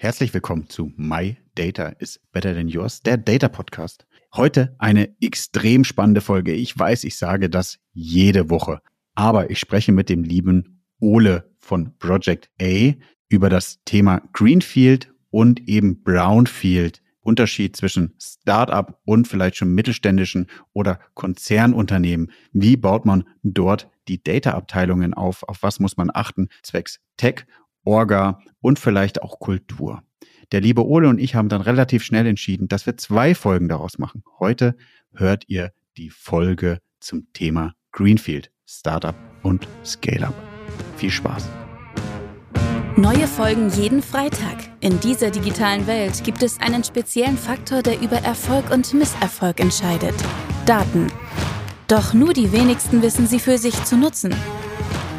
Herzlich willkommen zu My Data is Better Than Yours, der Data Podcast. Heute eine extrem spannende Folge. Ich weiß, ich sage das jede Woche, aber ich spreche mit dem lieben Ole von Project A über das Thema Greenfield und eben Brownfield. Unterschied zwischen Startup und vielleicht schon mittelständischen oder Konzernunternehmen. Wie baut man dort die Data-Abteilungen auf? Auf was muss man achten? Zwecks Tech Orga und vielleicht auch Kultur. Der liebe Ole und ich haben dann relativ schnell entschieden, dass wir zwei Folgen daraus machen. Heute hört ihr die Folge zum Thema Greenfield, Startup und Scale-up. Viel Spaß! Neue Folgen jeden Freitag. In dieser digitalen Welt gibt es einen speziellen Faktor, der über Erfolg und Misserfolg entscheidet. Daten. Doch nur die wenigsten wissen sie für sich zu nutzen.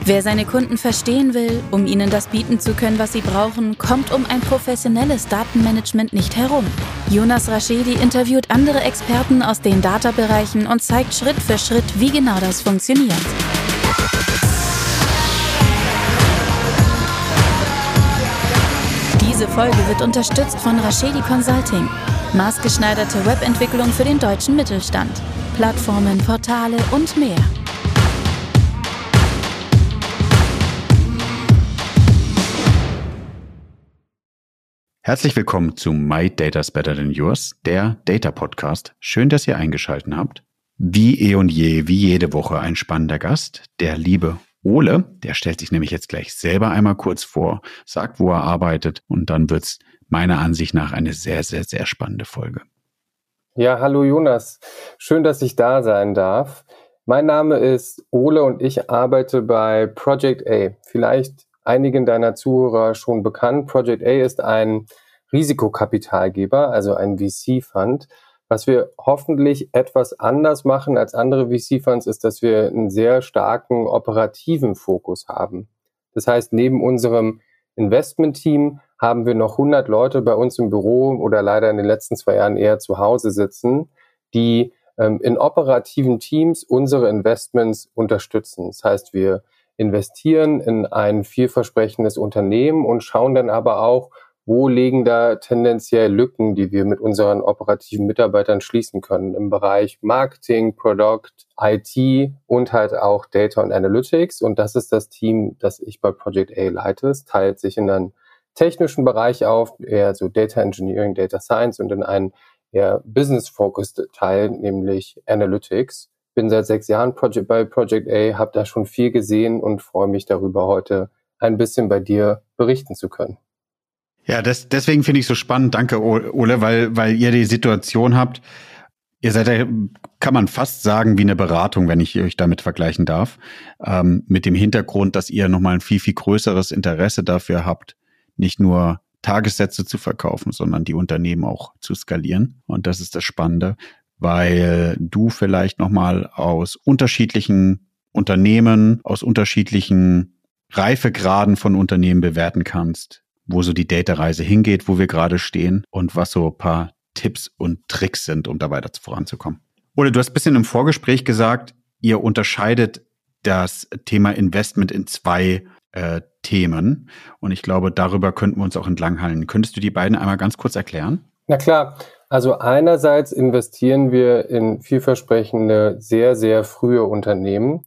Wer seine Kunden verstehen will, um ihnen das bieten zu können, was sie brauchen, kommt um ein professionelles Datenmanagement nicht herum. Jonas Raschedi interviewt andere Experten aus den Data-Bereichen und zeigt Schritt für Schritt, wie genau das funktioniert. Diese Folge wird unterstützt von Raschedi Consulting. Maßgeschneiderte Webentwicklung für den deutschen Mittelstand. Plattformen, Portale und mehr. Herzlich willkommen zu My Data's Better Than Yours, der Data Podcast. Schön, dass ihr eingeschaltet habt. Wie eh und je, wie jede Woche ein spannender Gast, der liebe Ole, der stellt sich nämlich jetzt gleich selber einmal kurz vor, sagt, wo er arbeitet und dann wird's meiner Ansicht nach eine sehr, sehr, sehr spannende Folge. Ja, hallo Jonas. Schön, dass ich da sein darf. Mein Name ist Ole und ich arbeite bei Project A. Vielleicht einigen deiner Zuhörer schon bekannt. Project A ist ein Risikokapitalgeber, also ein VC-Fund. Was wir hoffentlich etwas anders machen als andere VC-Funds, ist, dass wir einen sehr starken operativen Fokus haben. Das heißt, neben unserem Investment-Team haben wir noch 100 Leute bei uns im Büro oder leider in den letzten zwei Jahren eher zu Hause sitzen, die ähm, in operativen Teams unsere Investments unterstützen. Das heißt, wir investieren in ein vielversprechendes Unternehmen und schauen dann aber auch, wo liegen da tendenziell Lücken, die wir mit unseren operativen Mitarbeitern schließen können im Bereich Marketing, Product, IT und halt auch Data und Analytics. Und das ist das Team, das ich bei Project A leite. Es teilt sich in einen technischen Bereich auf, eher so Data Engineering, Data Science und in einen eher Business-focused Teil, nämlich Analytics bin seit sechs Jahren Project, bei Project A, habe da schon viel gesehen und freue mich darüber, heute ein bisschen bei dir berichten zu können. Ja, das, deswegen finde ich so spannend. Danke, Ole, weil, weil ihr die Situation habt. Ihr seid ja, kann man fast sagen, wie eine Beratung, wenn ich euch damit vergleichen darf. Ähm, mit dem Hintergrund, dass ihr nochmal ein viel, viel größeres Interesse dafür habt, nicht nur Tagessätze zu verkaufen, sondern die Unternehmen auch zu skalieren. Und das ist das Spannende weil du vielleicht nochmal aus unterschiedlichen Unternehmen, aus unterschiedlichen Reifegraden von Unternehmen bewerten kannst, wo so die Data-Reise hingeht, wo wir gerade stehen und was so ein paar Tipps und Tricks sind, um da weiter voranzukommen. Oder du hast ein bisschen im Vorgespräch gesagt, ihr unterscheidet das Thema Investment in zwei äh, Themen. Und ich glaube, darüber könnten wir uns auch entlanghalten. Könntest du die beiden einmal ganz kurz erklären? Na klar. Also einerseits investieren wir in vielversprechende, sehr, sehr frühe Unternehmen.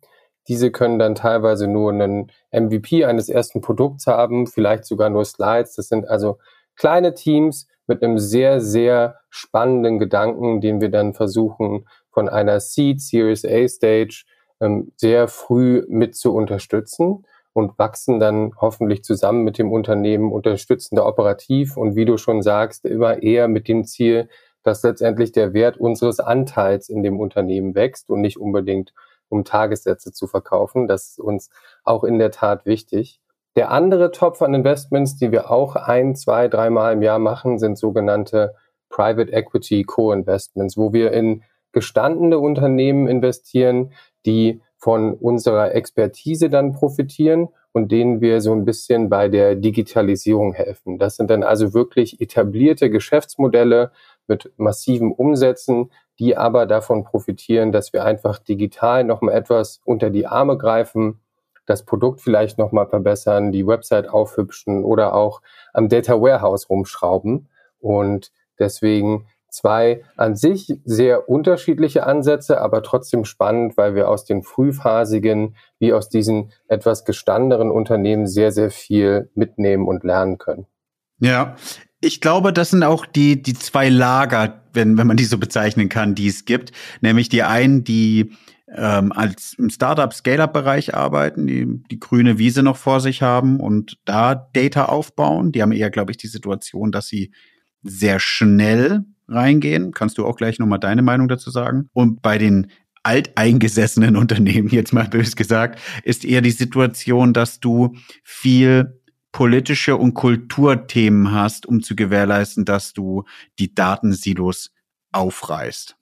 Diese können dann teilweise nur einen MVP eines ersten Produkts haben, vielleicht sogar nur Slides. Das sind also kleine Teams mit einem sehr, sehr spannenden Gedanken, den wir dann versuchen, von einer Seed Series A Stage ähm, sehr früh mit zu unterstützen und wachsen dann hoffentlich zusammen mit dem Unternehmen, unterstützen da operativ und wie du schon sagst, immer eher mit dem Ziel, dass letztendlich der Wert unseres Anteils in dem Unternehmen wächst und nicht unbedingt um Tagessätze zu verkaufen. Das ist uns auch in der Tat wichtig. Der andere Topf an Investments, die wir auch ein, zwei, dreimal im Jahr machen, sind sogenannte Private Equity Co-Investments, wo wir in gestandene Unternehmen investieren, die von unserer Expertise dann profitieren und denen wir so ein bisschen bei der Digitalisierung helfen. Das sind dann also wirklich etablierte Geschäftsmodelle mit massiven Umsätzen, die aber davon profitieren, dass wir einfach digital noch mal etwas unter die Arme greifen das Produkt vielleicht nochmal verbessern, die Website aufhübschen oder auch am Data Warehouse rumschrauben. Und deswegen zwei an sich sehr unterschiedliche Ansätze, aber trotzdem spannend, weil wir aus den frühphasigen wie aus diesen etwas gestandeneren Unternehmen sehr, sehr viel mitnehmen und lernen können. Ja, ich glaube, das sind auch die, die zwei Lager, wenn, wenn man die so bezeichnen kann, die es gibt. Nämlich die einen, die ähm, als im Startup-Scale-Up-Bereich arbeiten, die die grüne Wiese noch vor sich haben und da Data aufbauen. Die haben eher, glaube ich, die Situation, dass sie sehr schnell reingehen. Kannst du auch gleich nochmal deine Meinung dazu sagen? Und bei den alteingesessenen Unternehmen, jetzt mal bös gesagt, ist eher die Situation, dass du viel politische und Kulturthemen hast, um zu gewährleisten, dass du die Datensilos aufreißt.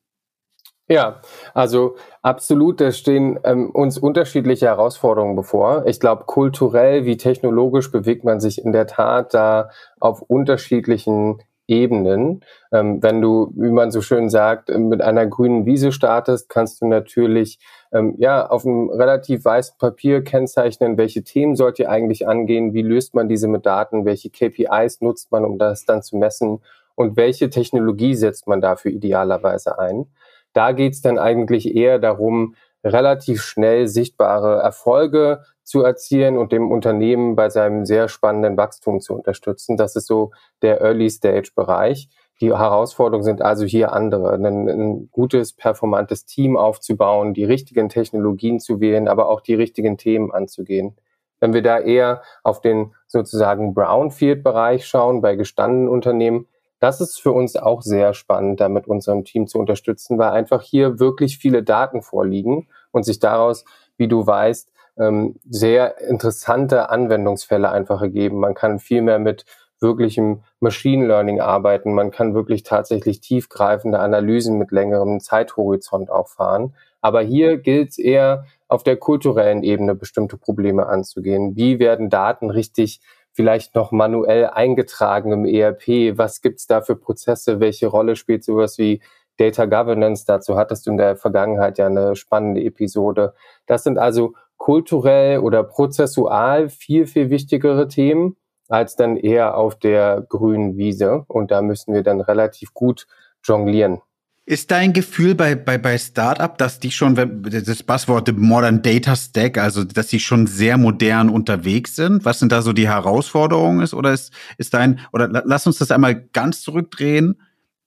Ja, also absolut, da stehen ähm, uns unterschiedliche Herausforderungen bevor. Ich glaube, kulturell wie technologisch bewegt man sich in der Tat da auf unterschiedlichen Ebenen. Ähm, wenn du, wie man so schön sagt, mit einer grünen Wiese startest, kannst du natürlich ähm, ja auf einem relativ weißen Papier kennzeichnen, welche Themen sollt ihr eigentlich angehen, wie löst man diese mit Daten, welche KPIs nutzt man, um das dann zu messen und welche Technologie setzt man dafür idealerweise ein. Da geht es dann eigentlich eher darum, relativ schnell sichtbare Erfolge zu erzielen und dem Unternehmen bei seinem sehr spannenden Wachstum zu unterstützen. Das ist so der Early-Stage-Bereich. Die Herausforderungen sind also hier andere, ein, ein, gutes, performantes Team aufzubauen, die richtigen Technologien zu wählen, aber auch die richtigen Themen anzugehen. Wenn wir da eher auf den sozusagen Brownfield-Bereich schauen, bei gestandenen Unternehmen, das ist für uns auch sehr spannend, da mit unserem Team zu unterstützen, weil einfach hier wirklich viele Daten vorliegen und sich daraus, wie du weißt, ähm, sehr interessante Anwendungsfälle einfach ergeben. Man kann viel mehr mit wirklichem Machine Learning arbeiten. Man kann wirklich tatsächlich tiefgreifende Analysen mit längerem Zeithorizont auch fahren. Aber hier gilt es eher auf der kulturellen Ebene bestimmte Probleme anzugehen. Wie werden Daten richtig vielleicht noch manuell eingetragen im ERP? Was gibt's da für Prozesse? Welche Rolle spielt sowas wie Data Governance? Dazu hattest du in der Vergangenheit ja eine spannende Episode. Das sind also kulturell oder prozessual viel, viel wichtigere Themen als dann eher auf der grünen Wiese. Und da müssen wir dann relativ gut jonglieren. Ist dein Gefühl bei, bei, bei Startup, dass die schon, das Buzzword Modern Data Stack, also dass die schon sehr modern unterwegs sind? Was sind da so die Herausforderungen ist? Oder ist, ist dein, oder lass uns das einmal ganz zurückdrehen.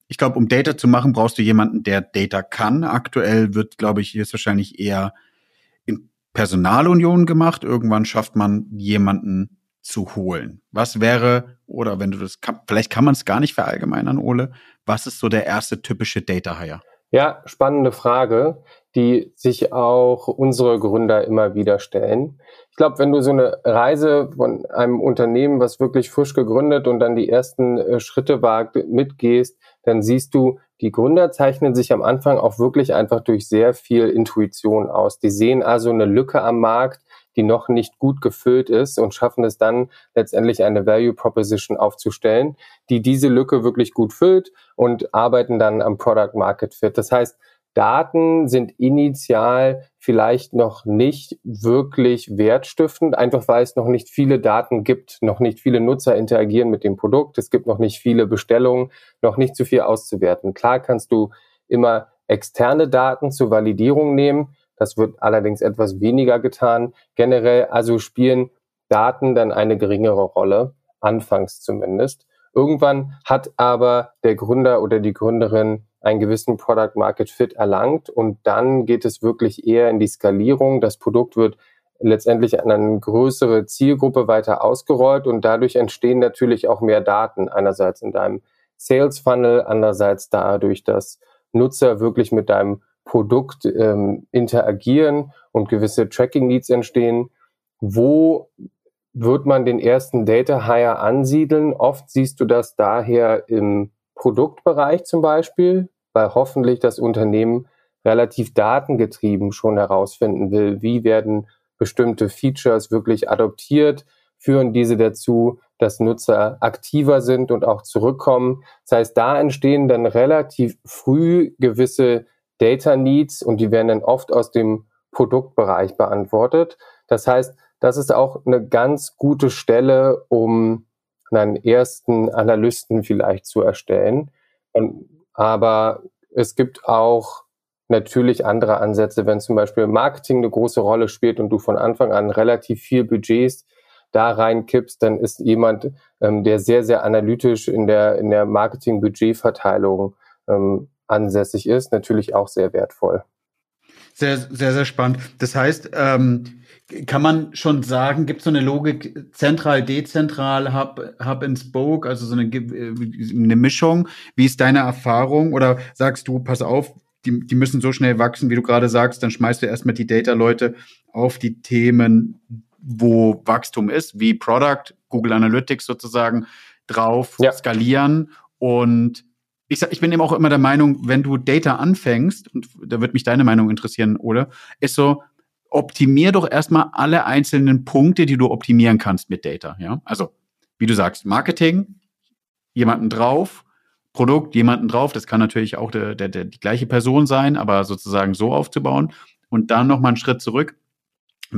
Ich glaube, um Data zu machen, brauchst du jemanden, der Data kann. Aktuell wird, glaube ich, ist wahrscheinlich eher Personalunion gemacht. Irgendwann schafft man jemanden zu holen. Was wäre, oder wenn du das, vielleicht kann man es gar nicht verallgemeinern, Ole, was ist so der erste typische Data Hire? Ja, spannende Frage, die sich auch unsere Gründer immer wieder stellen. Ich glaube, wenn du so eine Reise von einem Unternehmen, was wirklich frisch gegründet und dann die ersten äh, Schritte wagt, mitgehst, dann siehst du, die Gründer zeichnen sich am Anfang auch wirklich einfach durch sehr viel Intuition aus. Die sehen also eine Lücke am Markt, die noch nicht gut gefüllt ist und schaffen es dann letztendlich eine Value Proposition aufzustellen, die diese Lücke wirklich gut füllt und arbeiten dann am Product Market Fit. Das heißt, Daten sind initial vielleicht noch nicht wirklich wertstiftend, einfach weil es noch nicht viele Daten gibt, noch nicht viele Nutzer interagieren mit dem Produkt, es gibt noch nicht viele Bestellungen, noch nicht zu viel auszuwerten. Klar kannst du immer externe Daten zur Validierung nehmen, das wird allerdings etwas weniger getan. Generell also spielen Daten dann eine geringere Rolle, anfangs zumindest. Irgendwann hat aber der Gründer oder die Gründerin einen gewissen Product Market Fit erlangt und dann geht es wirklich eher in die Skalierung. Das Produkt wird letztendlich an eine größere Zielgruppe weiter ausgerollt und dadurch entstehen natürlich auch mehr Daten. Einerseits in deinem Sales Funnel, andererseits dadurch, dass Nutzer wirklich mit deinem Produkt ähm, interagieren und gewisse Tracking Needs entstehen. Wo wird man den ersten Data Hire ansiedeln? Oft siehst du das daher im Produktbereich zum Beispiel, weil hoffentlich das Unternehmen relativ datengetrieben schon herausfinden will, wie werden bestimmte Features wirklich adoptiert, führen diese dazu, dass Nutzer aktiver sind und auch zurückkommen. Das heißt, da entstehen dann relativ früh gewisse Data Needs und die werden dann oft aus dem Produktbereich beantwortet. Das heißt, das ist auch eine ganz gute Stelle, um einen ersten Analysten vielleicht zu erstellen. Und, aber es gibt auch natürlich andere Ansätze, wenn zum Beispiel Marketing eine große Rolle spielt und du von Anfang an relativ viel Budgets da reinkippst, dann ist jemand, ähm, der sehr, sehr analytisch in der, in der Marketing-Budgetverteilung ähm, ansässig ist, natürlich auch sehr wertvoll. Sehr, sehr, sehr spannend. Das heißt, ähm, kann man schon sagen, gibt es so eine Logik zentral, dezentral, Hub, Hub and Spoke, also so eine, äh, eine Mischung? Wie ist deine Erfahrung? Oder sagst du, pass auf, die, die müssen so schnell wachsen, wie du gerade sagst, dann schmeißt du erstmal die Data-Leute auf die Themen, wo Wachstum ist, wie Product, Google Analytics sozusagen, drauf ja. skalieren. Und ich, ich bin eben auch immer der Meinung, wenn du Data anfängst, und da wird mich deine Meinung interessieren, oder? Ist so, optimier doch erstmal alle einzelnen Punkte, die du optimieren kannst mit Data. Ja? Also, wie du sagst, Marketing, jemanden drauf, Produkt, jemanden drauf. Das kann natürlich auch der, der, der, die gleiche Person sein, aber sozusagen so aufzubauen. Und dann nochmal einen Schritt zurück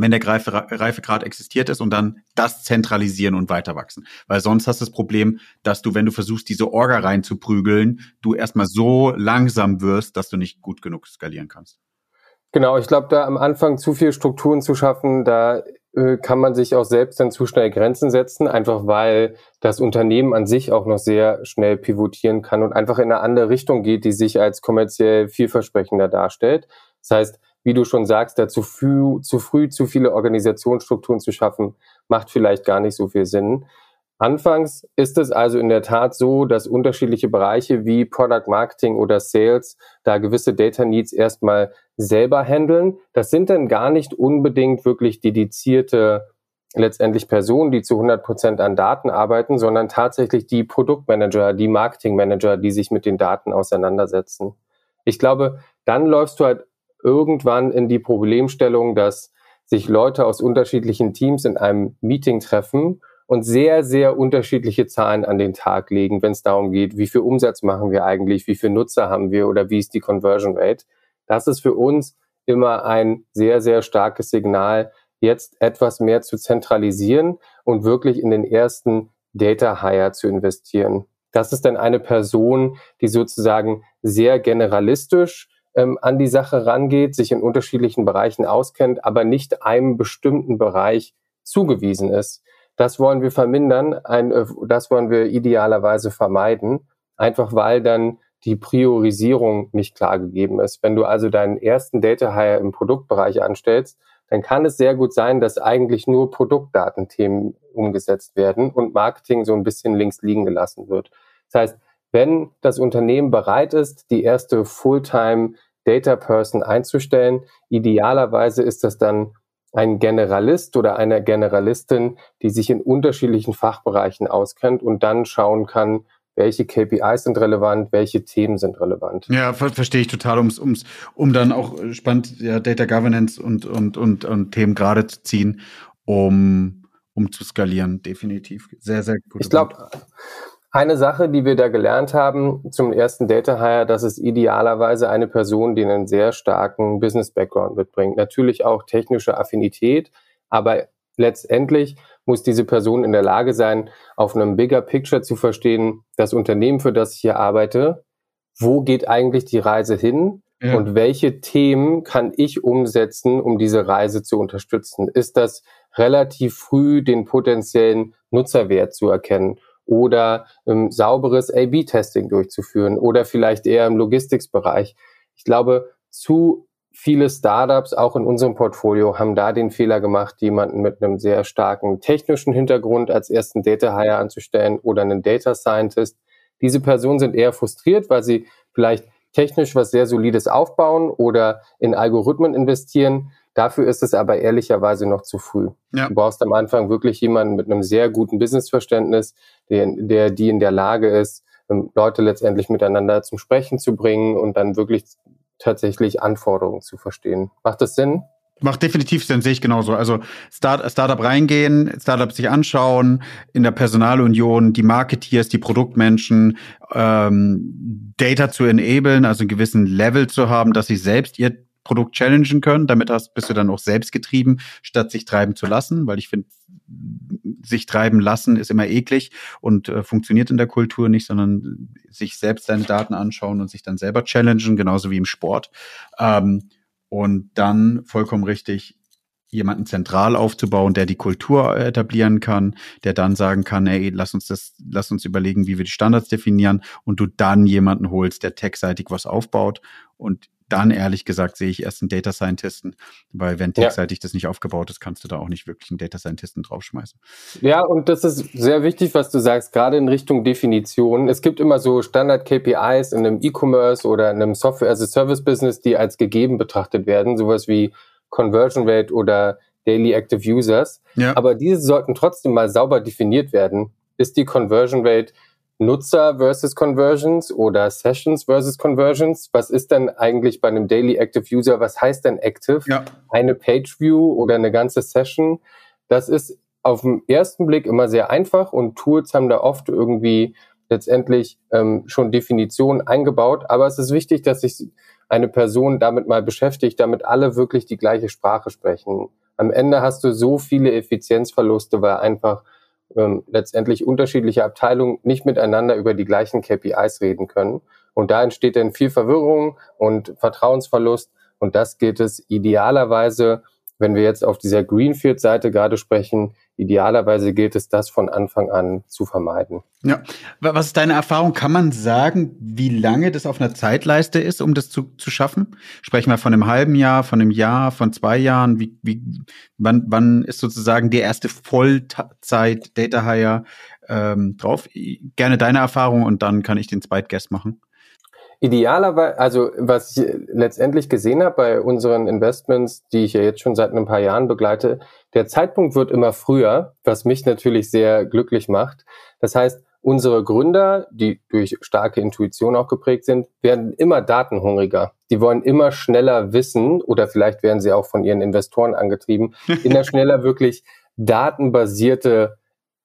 wenn der Reife, Reifegrad existiert ist und dann das zentralisieren und weiter wachsen. Weil sonst hast du das Problem, dass du, wenn du versuchst, diese Orga reinzuprügeln, du erstmal so langsam wirst, dass du nicht gut genug skalieren kannst. Genau, ich glaube, da am Anfang zu viel Strukturen zu schaffen, da äh, kann man sich auch selbst dann zu schnell Grenzen setzen, einfach weil das Unternehmen an sich auch noch sehr schnell pivotieren kann und einfach in eine andere Richtung geht, die sich als kommerziell vielversprechender darstellt. Das heißt, wie du schon sagst, da zu früh, zu früh zu viele Organisationsstrukturen zu schaffen, macht vielleicht gar nicht so viel Sinn. Anfangs ist es also in der Tat so, dass unterschiedliche Bereiche wie Product Marketing oder Sales da gewisse Data Needs erstmal selber handeln. Das sind dann gar nicht unbedingt wirklich dedizierte letztendlich Personen, die zu 100 Prozent an Daten arbeiten, sondern tatsächlich die Produktmanager, die Marketingmanager, die sich mit den Daten auseinandersetzen. Ich glaube, dann läufst du halt irgendwann in die Problemstellung, dass sich Leute aus unterschiedlichen Teams in einem Meeting treffen und sehr, sehr unterschiedliche Zahlen an den Tag legen, wenn es darum geht, wie viel Umsatz machen wir eigentlich, wie viele Nutzer haben wir oder wie ist die Conversion Rate. Das ist für uns immer ein sehr, sehr starkes Signal, jetzt etwas mehr zu zentralisieren und wirklich in den ersten Data Hire zu investieren. Das ist dann eine Person, die sozusagen sehr generalistisch ähm, an die Sache rangeht, sich in unterschiedlichen Bereichen auskennt, aber nicht einem bestimmten Bereich zugewiesen ist. Das wollen wir vermindern, ein, äh, das wollen wir idealerweise vermeiden, einfach weil dann die Priorisierung nicht klar gegeben ist. Wenn du also deinen ersten Data Hire im Produktbereich anstellst, dann kann es sehr gut sein, dass eigentlich nur Produktdatenthemen umgesetzt werden und Marketing so ein bisschen links liegen gelassen wird. Das heißt, wenn das Unternehmen bereit ist, die erste Fulltime Data Person einzustellen, idealerweise ist das dann ein Generalist oder eine Generalistin, die sich in unterschiedlichen Fachbereichen auskennt und dann schauen kann, welche KPIs sind relevant, welche Themen sind relevant. Ja, ver verstehe ich total, ums, ums, um dann auch spannend ja, Data Governance und, und, und, und Themen gerade zu ziehen, um, um zu skalieren, definitiv. Sehr, sehr gut. Ich glaube, eine Sache, die wir da gelernt haben zum ersten Data Hire, das ist idealerweise eine Person, die einen sehr starken Business Background mitbringt. Natürlich auch technische Affinität, aber letztendlich muss diese Person in der Lage sein, auf einem Bigger Picture zu verstehen, das Unternehmen, für das ich hier arbeite, wo geht eigentlich die Reise hin ja. und welche Themen kann ich umsetzen, um diese Reise zu unterstützen? Ist das relativ früh den potenziellen Nutzerwert zu erkennen? Oder ähm, sauberes A-B-Testing durchzuführen oder vielleicht eher im Logistics-Bereich. Ich glaube, zu viele Startups, auch in unserem Portfolio, haben da den Fehler gemacht, jemanden mit einem sehr starken technischen Hintergrund als ersten Data Hire anzustellen oder einen Data Scientist. Diese Personen sind eher frustriert, weil sie vielleicht technisch was sehr Solides aufbauen oder in Algorithmen investieren, Dafür ist es aber ehrlicherweise noch zu früh. Ja. Du brauchst am Anfang wirklich jemanden mit einem sehr guten Businessverständnis, der, der die in der Lage ist, ähm, Leute letztendlich miteinander zum Sprechen zu bringen und dann wirklich tatsächlich Anforderungen zu verstehen. Macht das Sinn? Macht definitiv Sinn, sehe ich genauso. Also Start, Startup reingehen, Startup sich anschauen, in der Personalunion die Marketeers, die Produktmenschen, ähm, Data zu enablen, also einen gewissen Level zu haben, dass sie selbst ihr Produkt challengen können. Damit hast, bist du dann auch selbst getrieben, statt sich treiben zu lassen, weil ich finde, sich treiben lassen ist immer eklig und äh, funktioniert in der Kultur nicht, sondern sich selbst deine Daten anschauen und sich dann selber challengen, genauso wie im Sport. Ähm, und dann vollkommen richtig, jemanden zentral aufzubauen, der die Kultur etablieren kann, der dann sagen kann, ey, lass uns das, lass uns überlegen, wie wir die Standards definieren und du dann jemanden holst, der techseitig was aufbaut und dann ehrlich gesagt sehe ich erst einen Data Scientisten, weil wenn techseitig ja. das nicht aufgebaut ist, kannst du da auch nicht wirklich einen Data Scientisten draufschmeißen. Ja, und das ist sehr wichtig, was du sagst, gerade in Richtung Definition. Es gibt immer so Standard KPIs in einem E-Commerce oder in einem Software as a Service Business, die als gegeben betrachtet werden, sowas wie Conversion Rate oder Daily Active Users. Ja. Aber diese sollten trotzdem mal sauber definiert werden. Ist die Conversion Rate Nutzer versus Conversions oder Sessions versus Conversions? Was ist denn eigentlich bei einem Daily Active User? Was heißt denn Active? Ja. Eine Page View oder eine ganze Session? Das ist auf den ersten Blick immer sehr einfach und Tools haben da oft irgendwie letztendlich ähm, schon Definitionen eingebaut. Aber es ist wichtig, dass sich eine Person damit mal beschäftigt, damit alle wirklich die gleiche Sprache sprechen. Am Ende hast du so viele Effizienzverluste, weil einfach ähm, letztendlich unterschiedliche Abteilungen nicht miteinander über die gleichen KPIs reden können. Und da entsteht dann viel Verwirrung und Vertrauensverlust. Und das geht es idealerweise wenn wir jetzt auf dieser Greenfield-Seite gerade sprechen, idealerweise gilt es, das von Anfang an zu vermeiden. Ja, was ist deine Erfahrung? Kann man sagen, wie lange das auf einer Zeitleiste ist, um das zu, zu schaffen? Sprechen wir von einem halben Jahr, von einem Jahr, von zwei Jahren? Wie, wie, wann, wann ist sozusagen die erste Vollzeit-Data Hire ähm, drauf? Gerne deine Erfahrung und dann kann ich den Zweitguest machen. Idealerweise, also was ich letztendlich gesehen habe bei unseren Investments, die ich ja jetzt schon seit ein paar Jahren begleite, der Zeitpunkt wird immer früher, was mich natürlich sehr glücklich macht. Das heißt, unsere Gründer, die durch starke Intuition auch geprägt sind, werden immer datenhungriger. Die wollen immer schneller wissen oder vielleicht werden sie auch von ihren Investoren angetrieben, immer schneller wirklich datenbasierte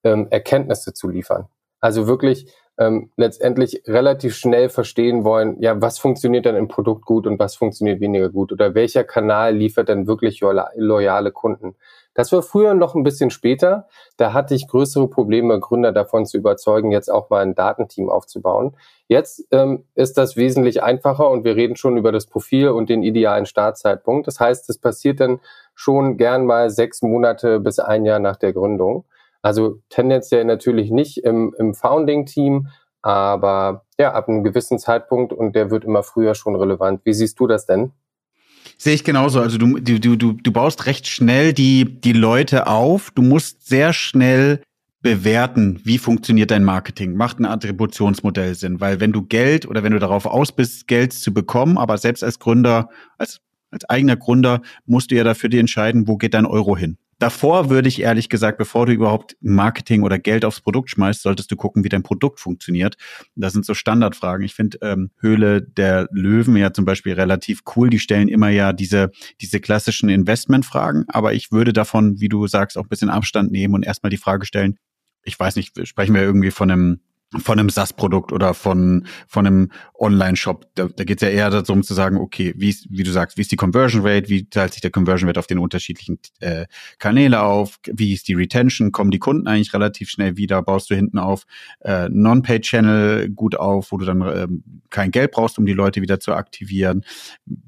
ähm, Erkenntnisse zu liefern. Also wirklich ähm, letztendlich relativ schnell verstehen wollen, ja, was funktioniert dann im Produkt gut und was funktioniert weniger gut oder welcher Kanal liefert dann wirklich loyale Kunden. Das war früher noch ein bisschen später. Da hatte ich größere Probleme, Gründer davon zu überzeugen, jetzt auch mal ein Datenteam aufzubauen. Jetzt ähm, ist das wesentlich einfacher und wir reden schon über das Profil und den idealen Startzeitpunkt. Das heißt, es passiert dann schon gern mal sechs Monate bis ein Jahr nach der Gründung. Also tendenziell natürlich nicht im, im Founding-Team, aber ja, ab einem gewissen Zeitpunkt und der wird immer früher schon relevant. Wie siehst du das denn? Sehe ich genauso. Also du, du, du, du baust recht schnell die, die Leute auf. Du musst sehr schnell bewerten, wie funktioniert dein Marketing. Macht ein Attributionsmodell Sinn? Weil wenn du Geld oder wenn du darauf aus bist, Geld zu bekommen, aber selbst als Gründer, als, als eigener Gründer musst du ja dafür dir entscheiden, wo geht dein Euro hin. Davor würde ich ehrlich gesagt, bevor du überhaupt Marketing oder Geld aufs Produkt schmeißt, solltest du gucken, wie dein Produkt funktioniert. Das sind so Standardfragen. Ich finde ähm, Höhle der Löwen ja zum Beispiel relativ cool. Die stellen immer ja diese, diese klassischen Investmentfragen. Aber ich würde davon, wie du sagst, auch ein bisschen Abstand nehmen und erstmal die Frage stellen, ich weiß nicht, sprechen wir irgendwie von einem von einem SaaS-Produkt oder von, von einem Online-Shop. Da, da geht es ja eher darum zu sagen, okay, wie, ist, wie du sagst, wie ist die Conversion Rate, wie teilt sich der Conversion Rate auf den unterschiedlichen äh, Kanäle auf, wie ist die Retention, kommen die Kunden eigentlich relativ schnell wieder, baust du hinten auf äh, Non-Pay-Channel gut auf, wo du dann äh, kein Geld brauchst, um die Leute wieder zu aktivieren.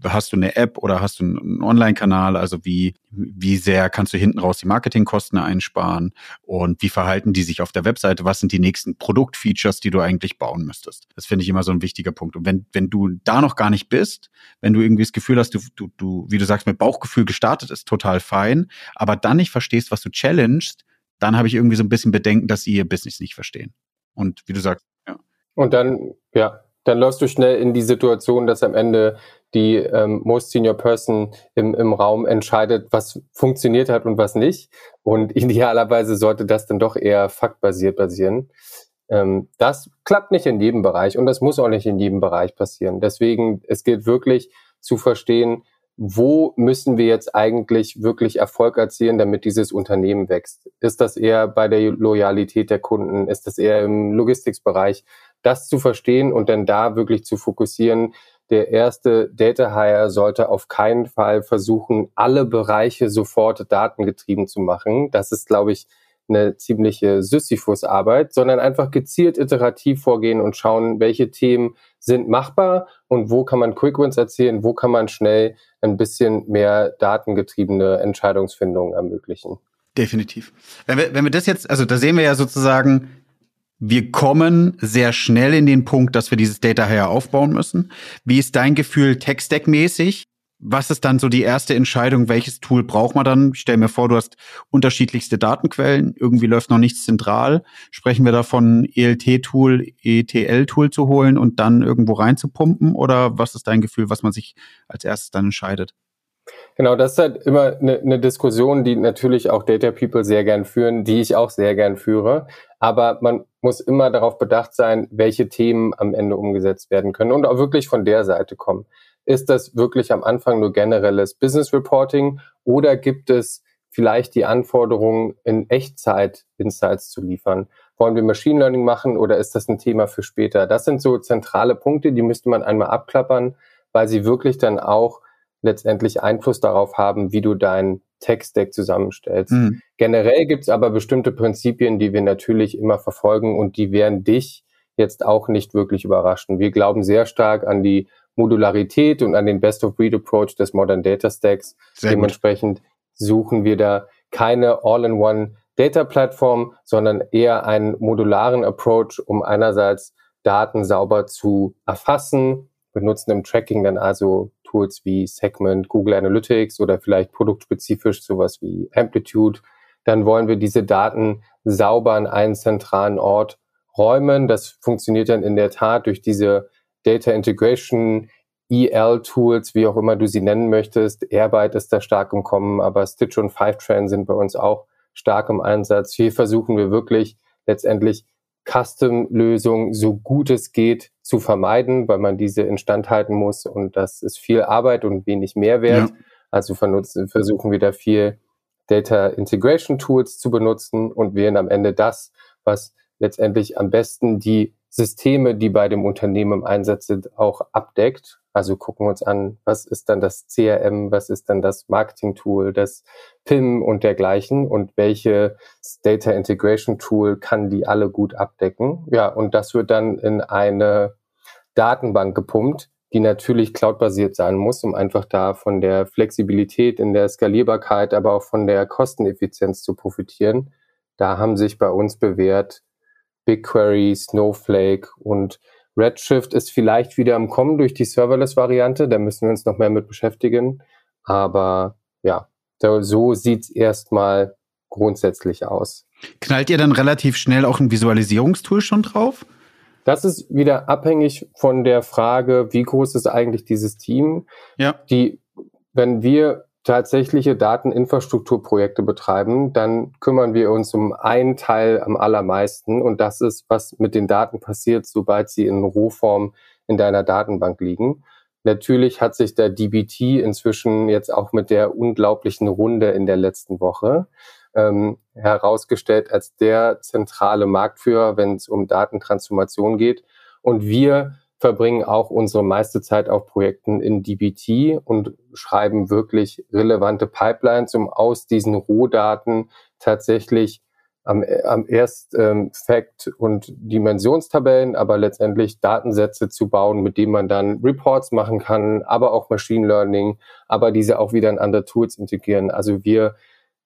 Hast du eine App oder hast du einen Online-Kanal, also wie, wie sehr kannst du hinten raus die Marketingkosten einsparen und wie verhalten die sich auf der Webseite, was sind die nächsten Produktfeatures, Features, die du eigentlich bauen müsstest. Das finde ich immer so ein wichtiger Punkt. Und wenn, wenn du da noch gar nicht bist, wenn du irgendwie das Gefühl hast, du, du, du, wie du sagst, mit Bauchgefühl gestartet ist, total fein, aber dann nicht verstehst, was du challengest, dann habe ich irgendwie so ein bisschen Bedenken, dass sie ihr Business nicht verstehen. Und wie du sagst, ja. Und dann, ja, dann läufst du schnell in die Situation, dass am Ende die ähm, Most Senior Person im, im Raum entscheidet, was funktioniert hat und was nicht. Und idealerweise sollte das dann doch eher faktbasiert basieren. Ähm, das klappt nicht in jedem Bereich und das muss auch nicht in jedem Bereich passieren. Deswegen, es gilt wirklich zu verstehen, wo müssen wir jetzt eigentlich wirklich Erfolg erzielen, damit dieses Unternehmen wächst? Ist das eher bei der Loyalität der Kunden? Ist das eher im Logistiksbereich? Das zu verstehen und dann da wirklich zu fokussieren, der erste Data Hire sollte auf keinen Fall versuchen, alle Bereiche sofort datengetrieben zu machen. Das ist, glaube ich, eine ziemliche Sisyphus-Arbeit, sondern einfach gezielt iterativ vorgehen und schauen, welche Themen sind machbar und wo kann man Quick Wins erzielen, wo kann man schnell ein bisschen mehr datengetriebene Entscheidungsfindungen ermöglichen. Definitiv. Wenn wir, wenn wir das jetzt, also da sehen wir ja sozusagen, wir kommen sehr schnell in den Punkt, dass wir dieses Data Hire aufbauen müssen. Wie ist dein Gefühl Tech-Stack-mäßig? Was ist dann so die erste Entscheidung? Welches Tool braucht man dann? Ich stell mir vor, du hast unterschiedlichste Datenquellen. Irgendwie läuft noch nichts zentral. Sprechen wir davon, ELT-Tool, ETL-Tool zu holen und dann irgendwo reinzupumpen? Oder was ist dein Gefühl, was man sich als erstes dann entscheidet? Genau, das ist halt immer eine, eine, Diskussion, die natürlich auch Data People sehr gern führen, die ich auch sehr gern führe. Aber man muss immer darauf bedacht sein, welche Themen am Ende umgesetzt werden können und auch wirklich von der Seite kommen. Ist das wirklich am Anfang nur generelles Business Reporting oder gibt es vielleicht die Anforderung, in Echtzeit Insights zu liefern? Wollen wir Machine Learning machen oder ist das ein Thema für später? Das sind so zentrale Punkte, die müsste man einmal abklappern, weil sie wirklich dann auch letztendlich Einfluss darauf haben, wie du dein Tech-Stack zusammenstellst. Mhm. Generell gibt es aber bestimmte Prinzipien, die wir natürlich immer verfolgen und die werden dich jetzt auch nicht wirklich überraschen. Wir glauben sehr stark an die Modularität und an den Best-of-Breed-Approach des Modern Data Stacks. Sehr Dementsprechend gut. suchen wir da keine All-in-One Data-Plattform, sondern eher einen modularen Approach, um einerseits Daten sauber zu erfassen, benutzen im Tracking dann also Tools wie Segment, Google Analytics oder vielleicht produktspezifisch sowas wie Amplitude. Dann wollen wir diese Daten sauber an einen zentralen Ort räumen. Das funktioniert dann in der Tat durch diese Data Integration, EL-Tools, wie auch immer du sie nennen möchtest. Airbyte ist da stark im Kommen, aber Stitch und Fivetran sind bei uns auch stark im Einsatz. Hier versuchen wir wirklich letztendlich Custom-Lösungen so gut es geht zu vermeiden, weil man diese instand halten muss und das ist viel Arbeit und wenig Mehrwert. Ja. Also versuchen wir da viel Data Integration Tools zu benutzen und wählen am Ende das, was letztendlich am besten die Systeme, die bei dem Unternehmen im Einsatz sind, auch abdeckt. Also gucken wir uns an, was ist dann das CRM, was ist dann das Marketing-Tool, das PIM und dergleichen und welche Data Integration Tool kann die alle gut abdecken. Ja, und das wird dann in eine Datenbank gepumpt, die natürlich cloudbasiert sein muss, um einfach da von der Flexibilität in der Skalierbarkeit, aber auch von der Kosteneffizienz zu profitieren. Da haben sich bei uns bewährt BigQuery, Snowflake und Redshift ist vielleicht wieder am Kommen durch die Serverless-Variante. Da müssen wir uns noch mehr mit beschäftigen. Aber ja, so sieht's erstmal grundsätzlich aus. Knallt ihr dann relativ schnell auch ein Visualisierungstool schon drauf? Das ist wieder abhängig von der Frage, wie groß ist eigentlich dieses Team? Ja. Die, wenn wir tatsächliche Dateninfrastrukturprojekte betreiben, dann kümmern wir uns um einen Teil am allermeisten und das ist, was mit den Daten passiert, sobald sie in Rohform in deiner Datenbank liegen. Natürlich hat sich der DBT inzwischen jetzt auch mit der unglaublichen Runde in der letzten Woche ähm, herausgestellt als der zentrale Marktführer, wenn es um Datentransformation geht. Und wir verbringen auch unsere meiste Zeit auf Projekten in DBT und schreiben wirklich relevante Pipelines, um aus diesen Rohdaten tatsächlich am, am erst ähm, Fact- und Dimensionstabellen, aber letztendlich Datensätze zu bauen, mit denen man dann Reports machen kann, aber auch Machine Learning, aber diese auch wieder in andere Tools integrieren. Also wir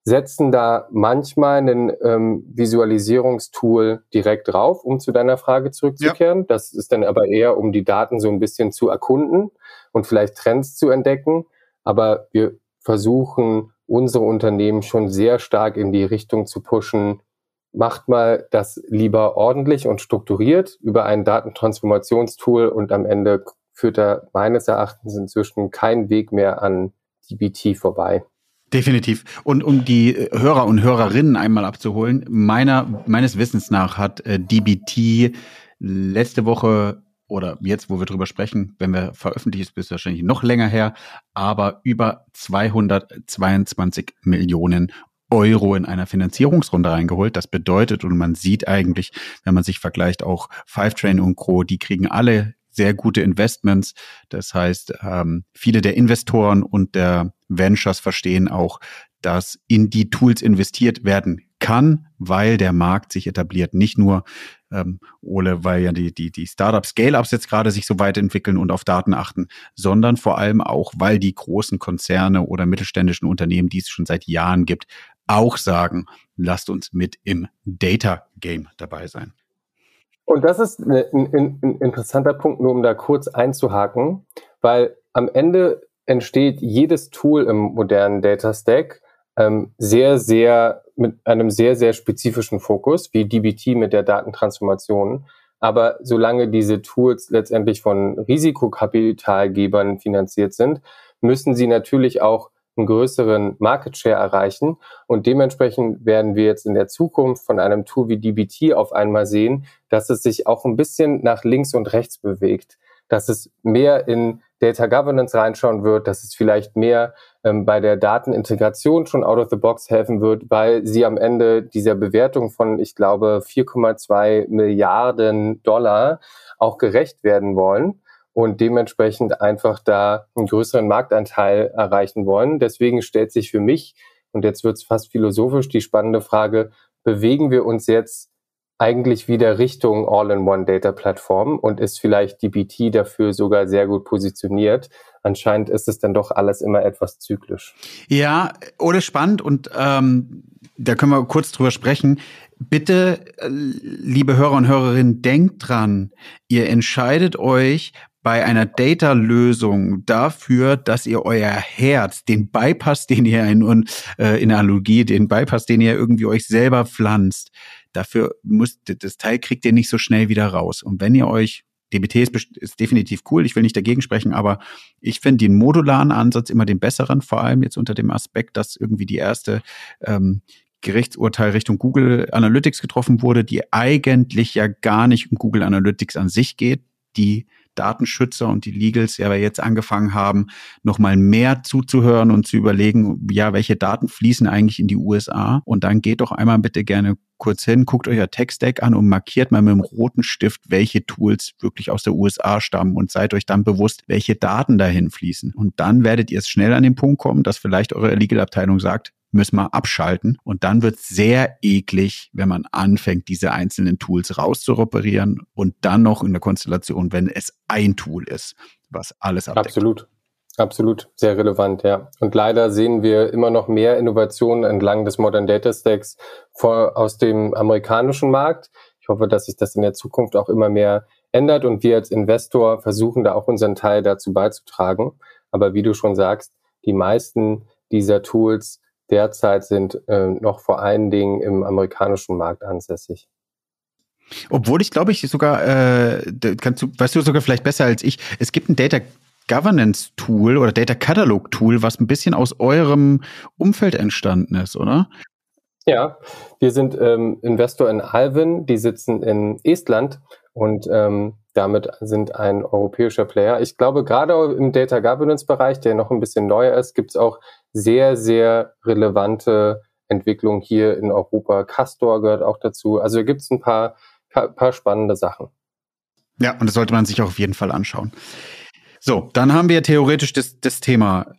setzen da manchmal ein ähm, Visualisierungstool direkt drauf, um zu deiner Frage zurückzukehren. Ja. Das ist dann aber eher, um die Daten so ein bisschen zu erkunden und vielleicht Trends zu entdecken. Aber wir versuchen, unsere Unternehmen schon sehr stark in die Richtung zu pushen. Macht mal das lieber ordentlich und strukturiert über ein Datentransformationstool und am Ende führt da meines Erachtens inzwischen kein Weg mehr an DBT vorbei. Definitiv. Und um die Hörer und Hörerinnen einmal abzuholen, meiner, meines Wissens nach hat äh, DBT letzte Woche oder jetzt, wo wir drüber sprechen, wenn wir veröffentlichen, ist es wahrscheinlich noch länger her, aber über 222 Millionen Euro in einer Finanzierungsrunde reingeholt. Das bedeutet, und man sieht eigentlich, wenn man sich vergleicht, auch Five Train und Co., die kriegen alle sehr gute Investments. Das heißt, ähm, viele der Investoren und der Ventures verstehen auch, dass in die Tools investiert werden kann, weil der Markt sich etabliert. Nicht nur, ähm, Ole, weil ja die, die, die Startup Scale-Ups jetzt gerade sich so weit entwickeln und auf Daten achten, sondern vor allem auch, weil die großen Konzerne oder mittelständischen Unternehmen, die es schon seit Jahren gibt, auch sagen, lasst uns mit im Data Game dabei sein. Und das ist ein, ein, ein interessanter Punkt, nur um da kurz einzuhaken, weil am Ende entsteht jedes Tool im modernen Data Stack ähm, sehr, sehr mit einem sehr, sehr spezifischen Fokus, wie DBT mit der Datentransformation. Aber solange diese Tools letztendlich von Risikokapitalgebern finanziert sind, müssen sie natürlich auch einen größeren Market Share erreichen. Und dementsprechend werden wir jetzt in der Zukunft von einem Tool wie DBT auf einmal sehen, dass es sich auch ein bisschen nach links und rechts bewegt, dass es mehr in Data Governance reinschauen wird, dass es vielleicht mehr ähm, bei der Datenintegration schon out of the box helfen wird, weil sie am Ende dieser Bewertung von, ich glaube, 4,2 Milliarden Dollar auch gerecht werden wollen und dementsprechend einfach da einen größeren Marktanteil erreichen wollen. Deswegen stellt sich für mich, und jetzt wird es fast philosophisch, die spannende Frage, bewegen wir uns jetzt eigentlich wieder Richtung All-in-One-Data-Plattform und ist vielleicht DBT dafür sogar sehr gut positioniert. Anscheinend ist es dann doch alles immer etwas zyklisch. Ja, oder spannend und ähm, da können wir kurz drüber sprechen. Bitte, äh, liebe Hörer und Hörerinnen, denkt dran, ihr entscheidet euch bei einer Data-Lösung dafür, dass ihr euer Herz, den Bypass, den ihr in, äh, in Analogie, den Bypass, den ihr irgendwie euch selber pflanzt, Dafür muss, das Teil kriegt ihr nicht so schnell wieder raus. Und wenn ihr euch DBT ist, ist definitiv cool, ich will nicht dagegen sprechen, aber ich finde den modularen Ansatz immer den besseren, vor allem jetzt unter dem Aspekt, dass irgendwie die erste ähm, Gerichtsurteil Richtung Google Analytics getroffen wurde, die eigentlich ja gar nicht um Google Analytics an sich geht, die Datenschützer und die Legals ja jetzt angefangen haben, nochmal mehr zuzuhören und zu überlegen, ja, welche Daten fließen eigentlich in die USA? Und dann geht doch einmal bitte gerne kurz hin, guckt euer Tech-Stack an und markiert mal mit dem roten Stift, welche Tools wirklich aus der USA stammen und seid euch dann bewusst, welche Daten dahin fließen. Und dann werdet ihr es schnell an den Punkt kommen, dass vielleicht eure Legal-Abteilung sagt, müssen wir abschalten. Und dann wird es sehr eklig, wenn man anfängt, diese einzelnen Tools rauszuoperieren und dann noch in der Konstellation, wenn es ein Tool ist, was alles abdeckt. Absolut. Absolut, sehr relevant, ja. Und leider sehen wir immer noch mehr Innovationen entlang des Modern Data Stacks vor, aus dem amerikanischen Markt. Ich hoffe, dass sich das in der Zukunft auch immer mehr ändert und wir als Investor versuchen da auch unseren Teil dazu beizutragen. Aber wie du schon sagst, die meisten dieser Tools derzeit sind äh, noch vor allen Dingen im amerikanischen Markt ansässig. Obwohl ich glaube ich sogar, äh, kannst du, weißt du sogar vielleicht besser als ich, es gibt ein Data Governance Tool oder Data Catalog Tool, was ein bisschen aus eurem Umfeld entstanden ist, oder? Ja, wir sind ähm, Investor in Alvin, die sitzen in Estland und ähm, damit sind ein europäischer Player. Ich glaube, gerade im Data Governance Bereich, der noch ein bisschen neuer ist, gibt es auch sehr, sehr relevante Entwicklungen hier in Europa. Castor gehört auch dazu. Also gibt es ein paar, paar spannende Sachen. Ja, und das sollte man sich auch auf jeden Fall anschauen. So, dann haben wir theoretisch das, das Thema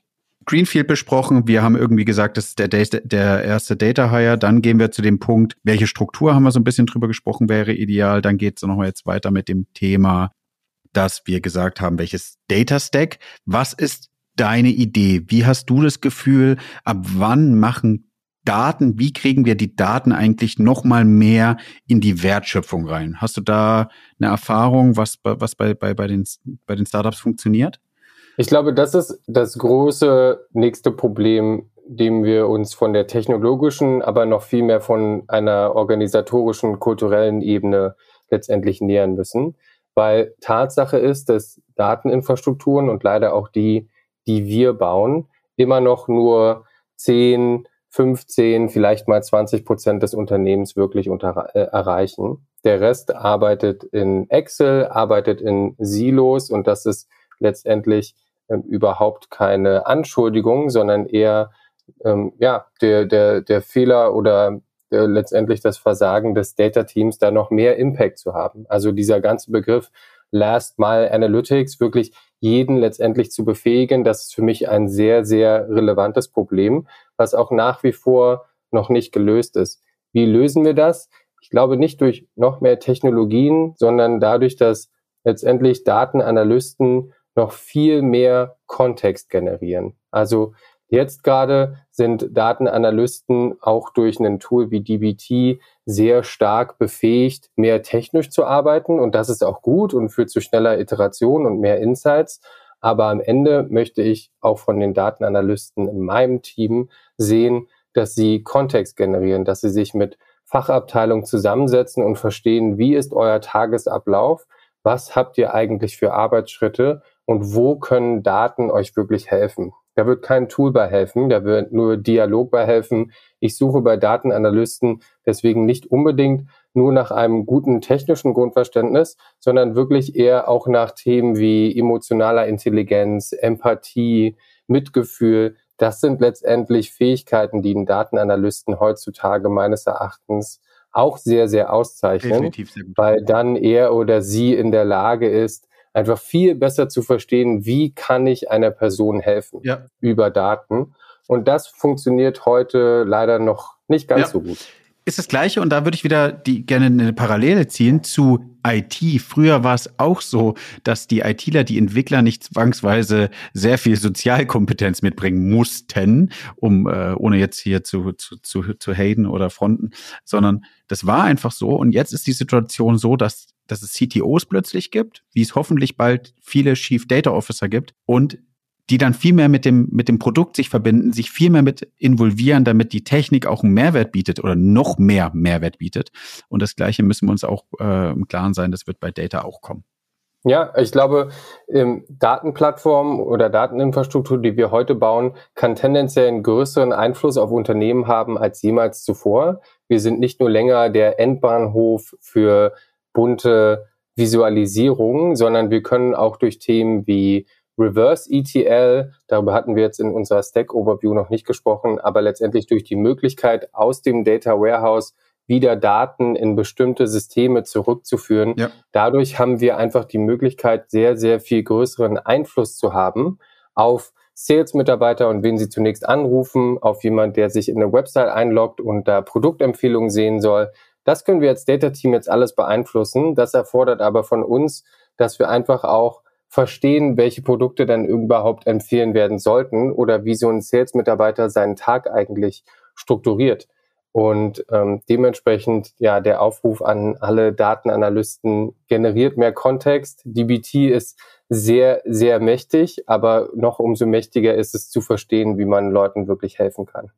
Greenfield besprochen. Wir haben irgendwie gesagt, das ist der, der erste Data Hire. Dann gehen wir zu dem Punkt, welche Struktur haben wir so ein bisschen drüber gesprochen, wäre ideal. Dann geht es nochmal jetzt weiter mit dem Thema, dass wir gesagt haben, welches Data Stack. Was ist deine Idee? Wie hast du das Gefühl, ab wann machen Daten, wie kriegen wir die Daten eigentlich noch mal mehr in die Wertschöpfung rein? Hast du da eine Erfahrung, was, was bei, bei, bei, den, bei den Startups funktioniert? Ich glaube, das ist das große nächste Problem, dem wir uns von der technologischen, aber noch viel mehr von einer organisatorischen, kulturellen Ebene letztendlich nähern müssen. Weil Tatsache ist, dass Dateninfrastrukturen und leider auch die, die wir bauen, immer noch nur 10, 15, vielleicht mal 20 Prozent des Unternehmens wirklich unter, äh, erreichen. Der Rest arbeitet in Excel, arbeitet in Silos und das ist letztendlich ähm, überhaupt keine Anschuldigung, sondern eher ähm, ja der der der Fehler oder äh, letztendlich das Versagen des Data Teams, da noch mehr Impact zu haben. Also dieser ganze Begriff Last Mile Analytics, wirklich jeden letztendlich zu befähigen. Das ist für mich ein sehr, sehr relevantes Problem, was auch nach wie vor noch nicht gelöst ist. Wie lösen wir das? Ich glaube nicht durch noch mehr Technologien, sondern dadurch, dass letztendlich Datenanalysten noch viel mehr Kontext generieren. Also jetzt gerade sind Datenanalysten auch durch ein Tool wie DBT sehr stark befähigt, mehr technisch zu arbeiten. Und das ist auch gut und führt zu schneller Iteration und mehr Insights. Aber am Ende möchte ich auch von den Datenanalysten in meinem Team sehen, dass sie Kontext generieren, dass sie sich mit Fachabteilungen zusammensetzen und verstehen, wie ist euer Tagesablauf, was habt ihr eigentlich für Arbeitsschritte und wo können Daten euch wirklich helfen. Da wird kein Tool bei helfen, da wird nur Dialog bei helfen. Ich suche bei Datenanalysten deswegen nicht unbedingt nur nach einem guten technischen Grundverständnis, sondern wirklich eher auch nach Themen wie emotionaler Intelligenz, Empathie, Mitgefühl, das sind letztendlich Fähigkeiten, die einen Datenanalysten heutzutage meines Erachtens auch sehr, sehr auszeichnen, sehr weil dann er oder sie in der Lage ist, einfach viel besser zu verstehen, wie kann ich einer Person helfen ja. über Daten. Und das funktioniert heute leider noch nicht ganz ja. so gut ist das Gleiche und da würde ich wieder die gerne eine Parallele ziehen zu IT. Früher war es auch so, dass die ITler, die Entwickler nicht zwangsweise sehr viel Sozialkompetenz mitbringen mussten, um äh, ohne jetzt hier zu, zu, zu, zu haten oder fronten, sondern das war einfach so. Und jetzt ist die Situation so, dass dass es CTOs plötzlich gibt, wie es hoffentlich bald viele Chief Data Officer gibt und die dann viel mehr mit dem, mit dem Produkt sich verbinden, sich viel mehr mit involvieren, damit die Technik auch einen Mehrwert bietet oder noch mehr Mehrwert bietet. Und das Gleiche müssen wir uns auch äh, im Klaren sein, das wird bei Data auch kommen. Ja, ich glaube, ähm, Datenplattformen oder Dateninfrastruktur, die wir heute bauen, kann tendenziell einen größeren Einfluss auf Unternehmen haben als jemals zuvor. Wir sind nicht nur länger der Endbahnhof für bunte Visualisierung, sondern wir können auch durch Themen wie Reverse ETL, darüber hatten wir jetzt in unserer Stack Overview noch nicht gesprochen, aber letztendlich durch die Möglichkeit aus dem Data Warehouse wieder Daten in bestimmte Systeme zurückzuführen. Ja. Dadurch haben wir einfach die Möglichkeit, sehr, sehr viel größeren Einfluss zu haben auf Sales-Mitarbeiter und wen sie zunächst anrufen, auf jemand, der sich in eine Website einloggt und da Produktempfehlungen sehen soll. Das können wir als Data-Team jetzt alles beeinflussen. Das erfordert aber von uns, dass wir einfach auch verstehen, welche Produkte dann überhaupt empfehlen werden sollten oder wie so ein Sales-Mitarbeiter seinen Tag eigentlich strukturiert. Und ähm, dementsprechend ja der Aufruf an alle Datenanalysten generiert mehr Kontext. DBT ist sehr, sehr mächtig, aber noch umso mächtiger ist es zu verstehen, wie man Leuten wirklich helfen kann.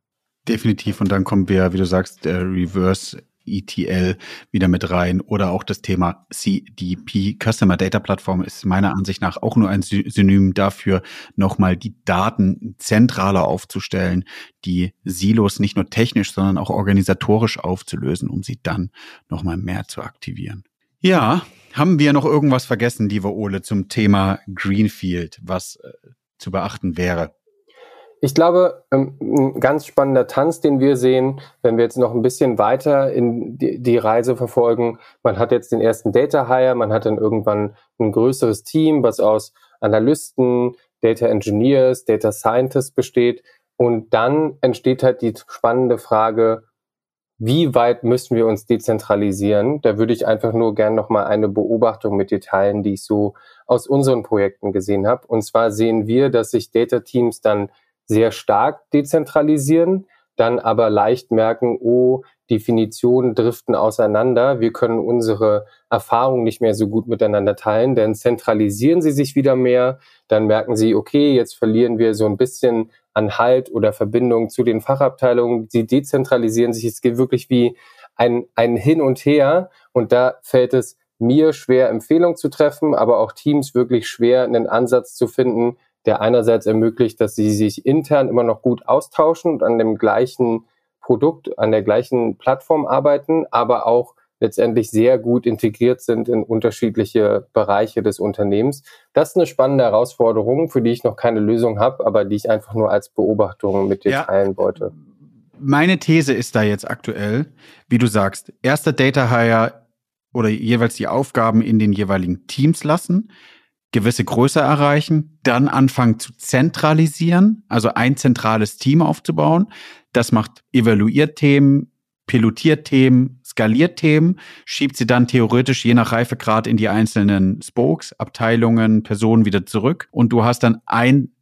Definitiv. Und dann kommen wir, wie du sagst, der Reverse ETL wieder mit rein oder auch das Thema CDP, Customer Data Platform, ist meiner Ansicht nach auch nur ein Synonym dafür, nochmal die Daten zentraler aufzustellen, die Silos nicht nur technisch, sondern auch organisatorisch aufzulösen, um sie dann nochmal mehr zu aktivieren. Ja, haben wir noch irgendwas vergessen, liebe Ole, zum Thema Greenfield, was äh, zu beachten wäre? Ich glaube, ähm, ein ganz spannender Tanz, den wir sehen, wenn wir jetzt noch ein bisschen weiter in die, Reise verfolgen. Man hat jetzt den ersten Data Hire, man hat dann irgendwann ein größeres Team, was aus Analysten, Data Engineers, Data Scientists besteht. Und dann entsteht halt die spannende Frage, wie weit müssen wir uns dezentralisieren? Da würde ich einfach nur gern nochmal eine Beobachtung mit dir teilen, die ich so aus unseren Projekten gesehen habe. Und zwar sehen wir, dass sich Data Teams dann sehr stark dezentralisieren, dann aber leicht merken, oh, Definitionen driften auseinander, wir können unsere Erfahrungen nicht mehr so gut miteinander teilen, denn zentralisieren sie sich wieder mehr, dann merken sie, okay, jetzt verlieren wir so ein bisschen an Halt oder Verbindung zu den Fachabteilungen, sie dezentralisieren sich, es geht wirklich wie ein, ein Hin und Her. Und da fällt es mir schwer, Empfehlungen zu treffen, aber auch Teams wirklich schwer, einen Ansatz zu finden, der einerseits ermöglicht, dass sie sich intern immer noch gut austauschen und an dem gleichen Produkt, an der gleichen Plattform arbeiten, aber auch letztendlich sehr gut integriert sind in unterschiedliche Bereiche des Unternehmens. Das ist eine spannende Herausforderung, für die ich noch keine Lösung habe, aber die ich einfach nur als Beobachtung mit dir ja, teilen wollte. Meine These ist da jetzt aktuell, wie du sagst, erster Data Hire oder jeweils die Aufgaben in den jeweiligen Teams lassen, gewisse Größe erreichen, dann anfangen zu zentralisieren, also ein zentrales Team aufzubauen. Das macht evaluiert Themen, pilotiert Themen, skaliert Themen, schiebt sie dann theoretisch je nach Reifegrad in die einzelnen Spokes, Abteilungen, Personen wieder zurück und du hast dann ein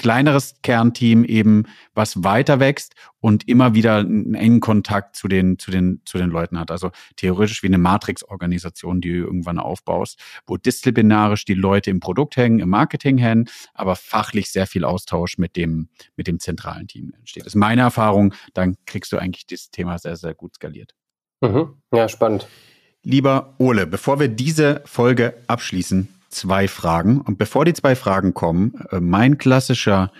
kleineres Kernteam eben, was weiter wächst und immer wieder einen engen Kontakt zu den, zu den, zu den Leuten hat. Also theoretisch wie eine Matrix-Organisation, die du irgendwann aufbaust, wo disziplinarisch die Leute im Produkt hängen, im Marketing hängen, aber fachlich sehr viel Austausch mit dem, mit dem zentralen Team entsteht. Das ist meine Erfahrung. Dann kriegst du eigentlich das Thema sehr, sehr gut skaliert. Mhm. Ja, spannend. Lieber Ole, bevor wir diese Folge abschließen, zwei Fragen. Und bevor die zwei Fragen kommen, äh, mein klassischer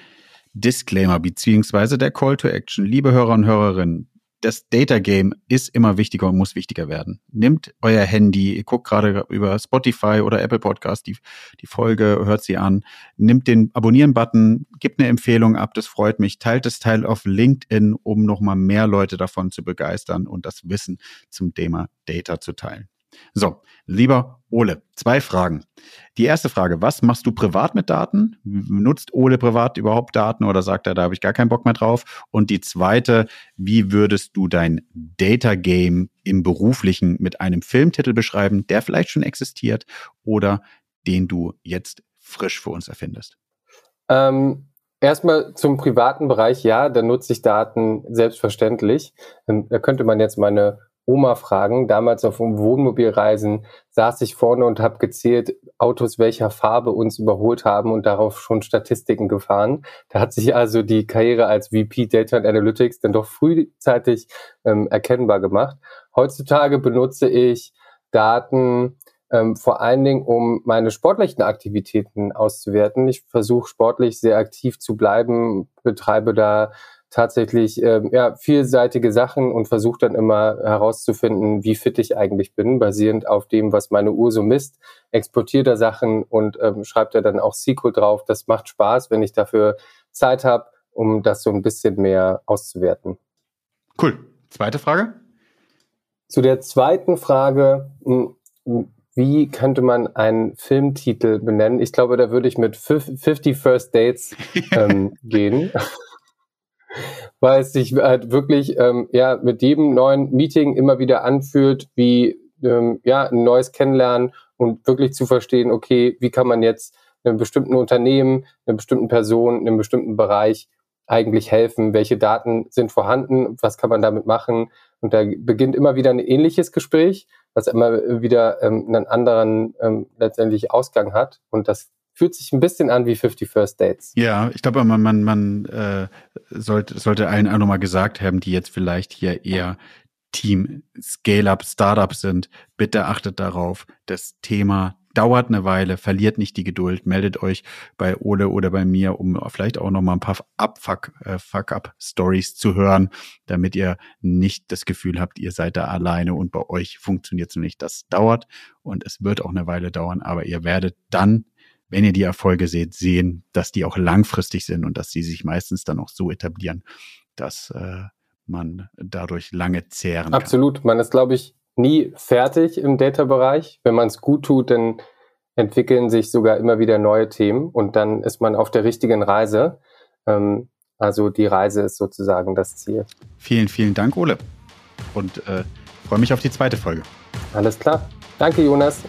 Disclaimer beziehungsweise der Call to Action. Liebe Hörer und Hörerinnen, das Data Game ist immer wichtiger und muss wichtiger werden. Nehmt euer Handy, ihr guckt gerade über Spotify oder Apple Podcast die, die Folge, hört sie an, nimmt den Abonnieren-Button, gibt eine Empfehlung ab, das freut mich, teilt das Teil auf LinkedIn, um nochmal mehr Leute davon zu begeistern und das Wissen zum Thema Data zu teilen. So, lieber Ole, zwei Fragen. Die erste Frage, was machst du privat mit Daten? Nutzt Ole privat überhaupt Daten oder sagt er, da habe ich gar keinen Bock mehr drauf? Und die zweite, wie würdest du dein Data Game im beruflichen mit einem Filmtitel beschreiben, der vielleicht schon existiert oder den du jetzt frisch für uns erfindest? Ähm, Erstmal zum privaten Bereich, ja, da nutze ich Daten selbstverständlich. Ähm, da könnte man jetzt meine Oma fragen. Damals auf Wohnmobilreisen saß ich vorne und habe gezählt, Autos welcher Farbe uns überholt haben und darauf schon Statistiken gefahren. Da hat sich also die Karriere als VP Data and Analytics dann doch frühzeitig ähm, erkennbar gemacht. Heutzutage benutze ich Daten ähm, vor allen Dingen, um meine sportlichen Aktivitäten auszuwerten. Ich versuche sportlich sehr aktiv zu bleiben, betreibe da tatsächlich äh, ja, vielseitige Sachen und versuche dann immer herauszufinden, wie fit ich eigentlich bin, basierend auf dem, was meine Uhr so misst. Exportiert er Sachen und ähm, schreibt er dann auch SQL drauf. Das macht Spaß, wenn ich dafür Zeit habe, um das so ein bisschen mehr auszuwerten. Cool. Zweite Frage? Zu der zweiten Frage, hm, wie könnte man einen Filmtitel benennen? Ich glaube, da würde ich mit 50 First Dates ähm, gehen weil es sich halt wirklich ähm, ja mit jedem neuen Meeting immer wieder anfühlt, wie ähm, ja ein neues Kennenlernen und wirklich zu verstehen, okay, wie kann man jetzt einem bestimmten Unternehmen, einer bestimmten Person, einem bestimmten Bereich eigentlich helfen, welche Daten sind vorhanden, was kann man damit machen. Und da beginnt immer wieder ein ähnliches Gespräch, was immer wieder ähm, einen anderen ähm, letztendlich Ausgang hat. Und das fühlt sich ein bisschen an wie 50 First Dates. Ja, ich glaube, man, man, man äh, sollte, sollte allen auch nochmal gesagt haben, die jetzt vielleicht hier eher Team Scale-Up Startup sind, bitte achtet darauf, das Thema dauert eine Weile, verliert nicht die Geduld, meldet euch bei Ole oder bei mir, um vielleicht auch noch mal ein paar Fuck-Up-Stories äh, zu hören, damit ihr nicht das Gefühl habt, ihr seid da alleine und bei euch funktioniert es nicht. Das dauert und es wird auch eine Weile dauern, aber ihr werdet dann wenn ihr die Erfolge seht, sehen, dass die auch langfristig sind und dass sie sich meistens dann auch so etablieren, dass äh, man dadurch lange zehren kann. Absolut. Man ist, glaube ich, nie fertig im Data-Bereich. Wenn man es gut tut, dann entwickeln sich sogar immer wieder neue Themen und dann ist man auf der richtigen Reise. Ähm, also die Reise ist sozusagen das Ziel. Vielen, vielen Dank, Ole. Und äh, freue mich auf die zweite Folge. Alles klar. Danke, Jonas.